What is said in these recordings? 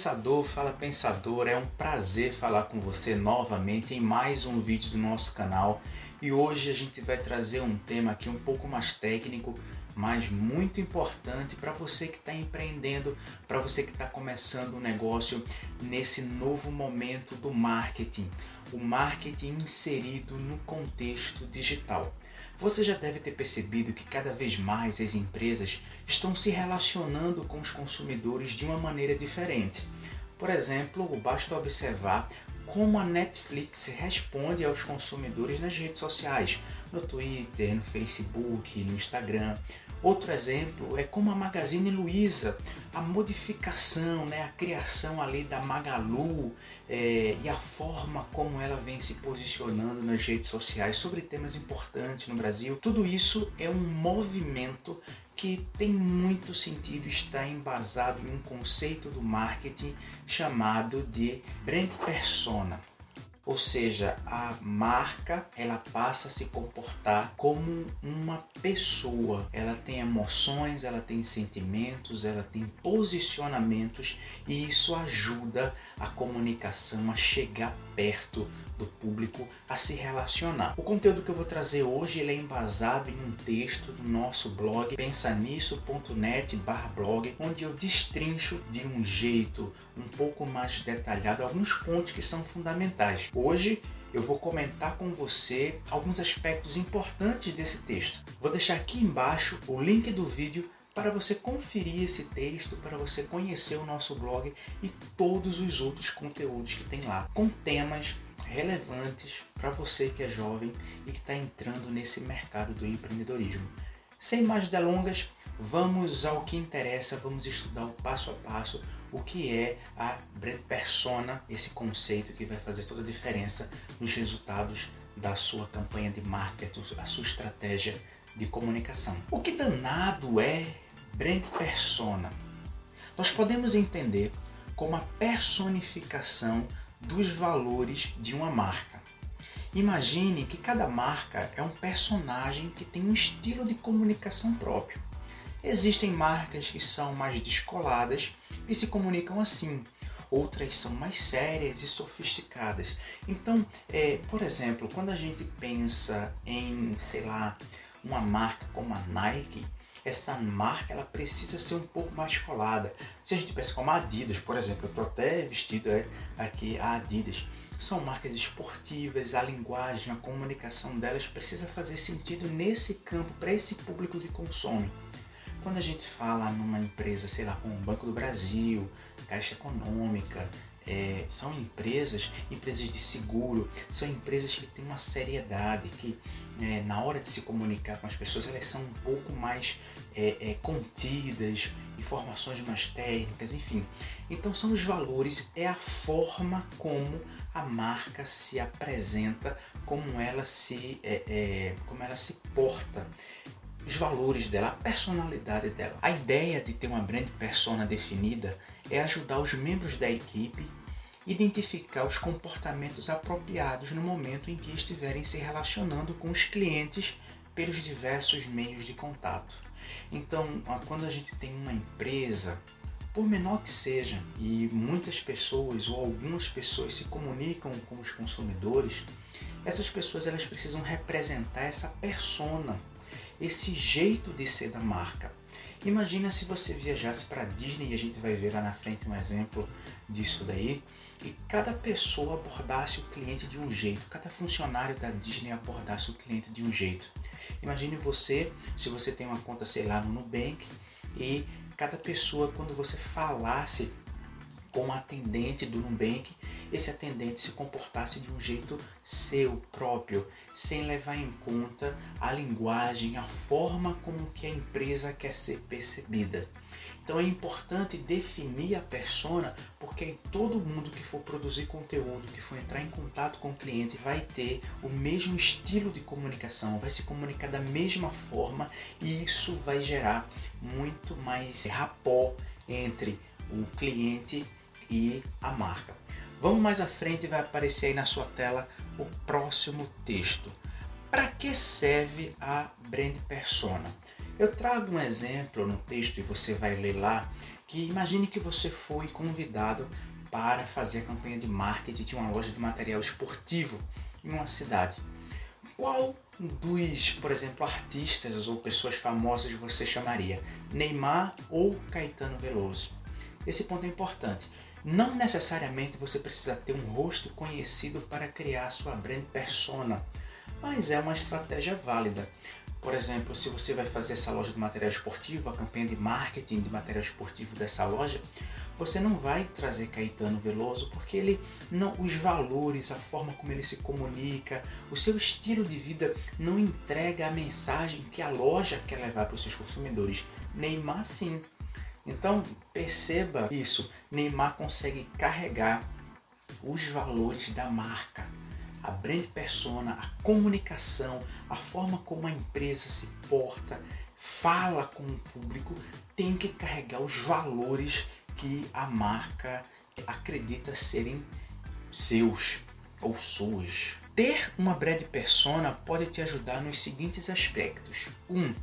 pensador, fala pensador, é um prazer falar com você novamente em mais um vídeo do nosso canal. E hoje a gente vai trazer um tema aqui um pouco mais técnico, mas muito importante para você que está empreendendo, para você que está começando um negócio nesse novo momento do marketing. O marketing inserido no contexto digital. Você já deve ter percebido que cada vez mais as empresas estão se relacionando com os consumidores de uma maneira diferente. Por exemplo, basta observar como a Netflix responde aos consumidores nas redes sociais, no Twitter, no Facebook, no Instagram. Outro exemplo é como a Magazine Luiza, a modificação, né, a criação ali da Magalu é, e a forma como ela vem se posicionando nas redes sociais sobre temas importantes no Brasil. Tudo isso é um movimento que tem muito sentido estar embasado em um conceito do marketing chamado de brand persona. Ou seja, a marca ela passa a se comportar como uma pessoa. Ela tem emoções, ela tem sentimentos, ela tem posicionamentos e isso ajuda a comunicação a chegar perto do público a se relacionar. O conteúdo que eu vou trazer hoje ele é embasado em um texto do nosso blog pensanisso.net/blog, onde eu destrincho de um jeito um pouco mais detalhado alguns pontos que são fundamentais. Hoje eu vou comentar com você alguns aspectos importantes desse texto. Vou deixar aqui embaixo o link do vídeo para você conferir esse texto, para você conhecer o nosso blog e todos os outros conteúdos que tem lá, com temas relevantes para você que é jovem e que está entrando nesse mercado do empreendedorismo. Sem mais delongas, vamos ao que interessa, vamos estudar o passo a passo o que é a brand persona, esse conceito que vai fazer toda a diferença nos resultados da sua campanha de marketing, a sua estratégia de comunicação. O que danado é brand persona? Nós podemos entender como a personificação dos valores de uma marca. Imagine que cada marca é um personagem que tem um estilo de comunicação próprio. Existem marcas que são mais descoladas e se comunicam assim, outras são mais sérias e sofisticadas. Então, é, por exemplo, quando a gente pensa em, sei lá, uma marca como a Nike, essa marca ela precisa ser um pouco mais colada. Se a gente pensa como a Adidas, por exemplo, eu estou até vestido é, aqui a Adidas. São marcas esportivas, a linguagem, a comunicação delas precisa fazer sentido nesse campo, para esse público que consome. Quando a gente fala numa empresa, sei lá, como o Banco do Brasil, Caixa Econômica, é, são empresas, empresas de seguro, são empresas que têm uma seriedade, que é, na hora de se comunicar com as pessoas elas são um pouco mais é, é, contidas, informações mais técnicas, enfim. Então são os valores, é a forma como a marca se apresenta, como ela se, é, é, como ela se porta os valores dela, a personalidade dela. A ideia de ter uma brand persona definida é ajudar os membros da equipe identificar os comportamentos apropriados no momento em que estiverem se relacionando com os clientes pelos diversos meios de contato. Então, quando a gente tem uma empresa, por menor que seja, e muitas pessoas ou algumas pessoas se comunicam com os consumidores, essas pessoas elas precisam representar essa persona, esse jeito de ser da marca. Imagina se você viajasse para Disney e a gente vai ver lá na frente um exemplo disso daí, e cada pessoa abordasse o cliente de um jeito, cada funcionário da Disney abordasse o cliente de um jeito. Imagine você, se você tem uma conta, sei lá, no Nubank, e cada pessoa, quando você falasse com o atendente do Nubank, esse atendente se comportasse de um jeito seu próprio, sem levar em conta a linguagem, a forma como que a empresa quer ser percebida. Então é importante definir a persona, porque todo mundo que for produzir conteúdo, que for entrar em contato com o cliente, vai ter o mesmo estilo de comunicação, vai se comunicar da mesma forma e isso vai gerar muito mais rapó entre o cliente e a marca. Vamos mais à frente, vai aparecer aí na sua tela o próximo texto. Para que serve a brand persona? Eu trago um exemplo no texto e você vai ler lá, que imagine que você foi convidado para fazer a campanha de marketing de uma loja de material esportivo em uma cidade. Qual dos, por exemplo, artistas ou pessoas famosas você chamaria? Neymar ou Caetano Veloso? Esse ponto é importante. Não necessariamente você precisa ter um rosto conhecido para criar sua brand persona, mas é uma estratégia válida. Por exemplo, se você vai fazer essa loja de material esportivo, a campanha de marketing de material esportivo dessa loja, você não vai trazer Caetano Veloso porque ele não os valores, a forma como ele se comunica, o seu estilo de vida não entrega a mensagem que a loja quer levar para os seus consumidores. Neymar sim. Então perceba isso. Neymar consegue carregar os valores da marca, a brand persona, a comunicação, a forma como a empresa se porta, fala com o público, tem que carregar os valores que a marca acredita serem seus ou suas. Ter uma brand persona pode te ajudar nos seguintes aspectos. 1. Um,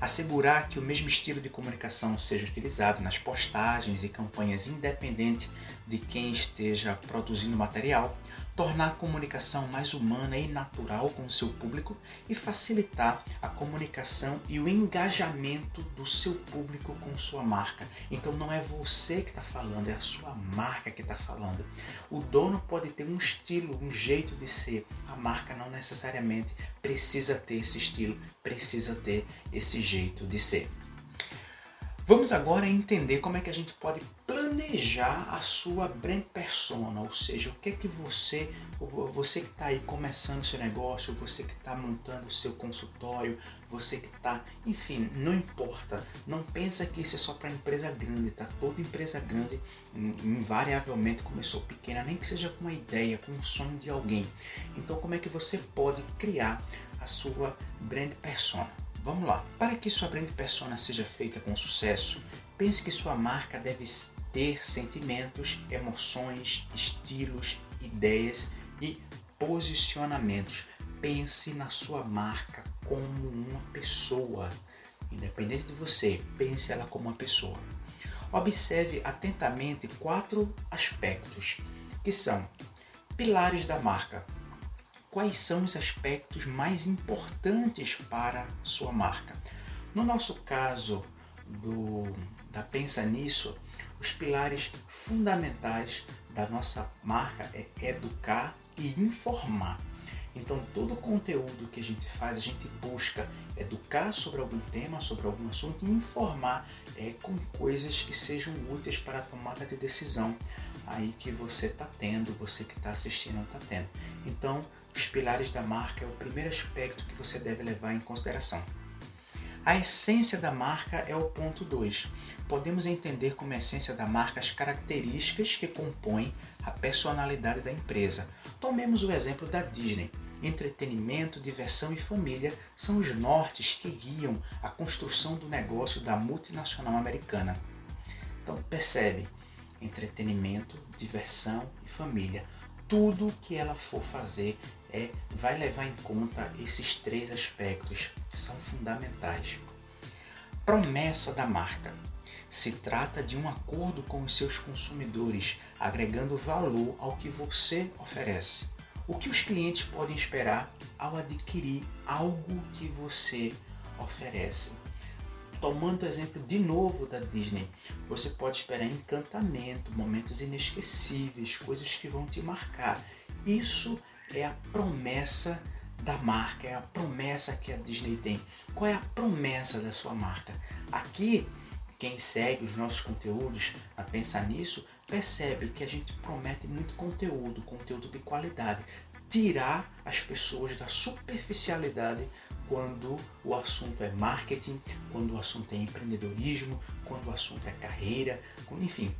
assegurar que o mesmo estilo de comunicação seja utilizado nas postagens e campanhas independente de quem esteja produzindo material tornar a comunicação mais humana e natural com o seu público e facilitar a comunicação e o engajamento do seu público com sua marca. Então não é você que está falando, é a sua marca que está falando. O dono pode ter um estilo, um jeito de ser, a marca não necessariamente precisa ter esse estilo, precisa ter esse jeito de ser. Vamos agora entender como é que a gente pode planejar a sua brand persona, ou seja, o que é que você, você que está aí começando seu negócio, você que está montando o seu consultório, você que está, enfim, não importa, não pensa que isso é só para empresa grande, tá? Toda empresa grande invariavelmente começou pequena, nem que seja com uma ideia, com um sonho de alguém. Então, como é que você pode criar a sua brand persona? Vamos lá. Para que sua brand persona seja feita com sucesso, pense que sua marca deve ter sentimentos, emoções, estilos, ideias e posicionamentos. Pense na sua marca como uma pessoa. Independente de você, pense ela como uma pessoa. Observe atentamente quatro aspectos que são pilares da marca, quais são os aspectos mais importantes para sua marca. No nosso caso do, da Pensa Nisso, os pilares fundamentais da nossa marca é educar e informar. Então, todo o conteúdo que a gente faz, a gente busca educar sobre algum tema, sobre algum assunto e informar é, com coisas que sejam úteis para a tomada de decisão aí que você está tendo, você que está assistindo está tendo. Então, os pilares da marca é o primeiro aspecto que você deve levar em consideração. A essência da marca é o ponto 2. Podemos entender como essência da marca as características que compõem a personalidade da empresa. Tomemos o exemplo da Disney. Entretenimento, diversão e família são os nortes que guiam a construção do negócio da multinacional americana. Então percebe, entretenimento, diversão e família. Tudo que ela for fazer é, vai levar em conta esses três aspectos que são fundamentais. Promessa da marca. Se trata de um acordo com os seus consumidores, agregando valor ao que você oferece. O que os clientes podem esperar ao adquirir algo que você oferece? Tomando o exemplo de novo da Disney, você pode esperar encantamento, momentos inesquecíveis, coisas que vão te marcar. Isso é a promessa da marca, é a promessa que a Disney tem. Qual é a promessa da sua marca? Aqui, quem segue os nossos conteúdos a pensar nisso, percebe que a gente promete muito conteúdo, conteúdo de qualidade. Tirar as pessoas da superficialidade quando o assunto é marketing, quando o assunto é empreendedorismo, quando o assunto é carreira, enfim,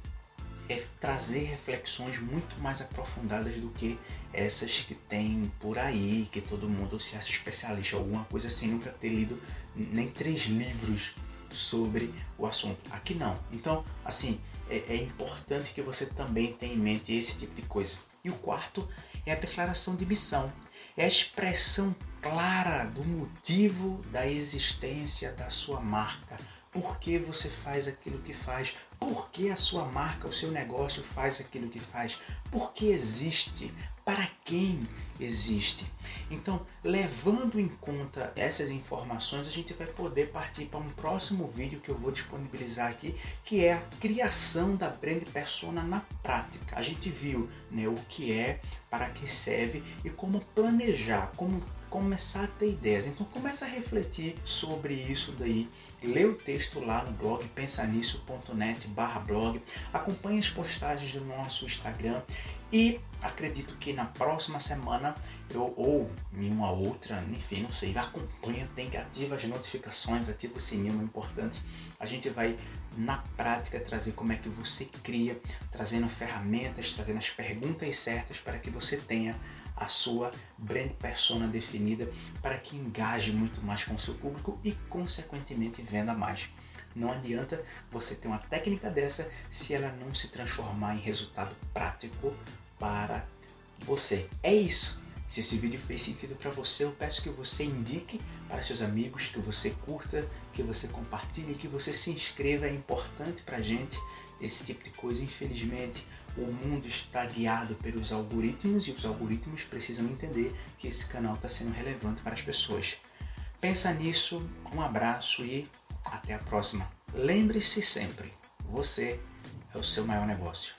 é trazer reflexões muito mais aprofundadas do que essas que tem por aí, que todo mundo se acha especialista, alguma coisa sem nunca ter lido nem três livros sobre o assunto. Aqui não. Então, assim, é, é importante que você também tenha em mente esse tipo de coisa. E o quarto é a declaração de missão. É a expressão clara do motivo da existência da sua marca. Por que você faz aquilo que faz? Por que a sua marca, o seu negócio faz aquilo que faz? Por que existe? Para quem existe? Então, levando em conta essas informações, a gente vai poder partir para um próximo vídeo que eu vou disponibilizar aqui, que é a criação da brand persona na prática. A gente viu né, o que é, para que serve e como planejar, como começar a ter ideias. Então começa a refletir sobre isso daí. Lê o texto lá no blog pensanisso.net barra blog. Acompanhe as postagens do nosso Instagram e acredito que na próxima semana eu, ou em uma outra, enfim, não sei, acompanha, tem que ativa as notificações, ativa o sininho, é importante. A gente vai na prática trazer como é que você cria, trazendo ferramentas, trazendo as perguntas certas para que você tenha a sua brand persona definida para que engaje muito mais com o seu público e consequentemente venda mais. Não adianta você ter uma técnica dessa se ela não se transformar em resultado prático para você. É isso. Se esse vídeo fez sentido para você, eu peço que você indique para seus amigos, que você curta, que você compartilhe, que você se inscreva. É importante para gente esse tipo de coisa. Infelizmente, o mundo está guiado pelos algoritmos e os algoritmos precisam entender que esse canal está sendo relevante para as pessoas. Pensa nisso, um abraço e até a próxima. Lembre-se sempre, você é o seu maior negócio.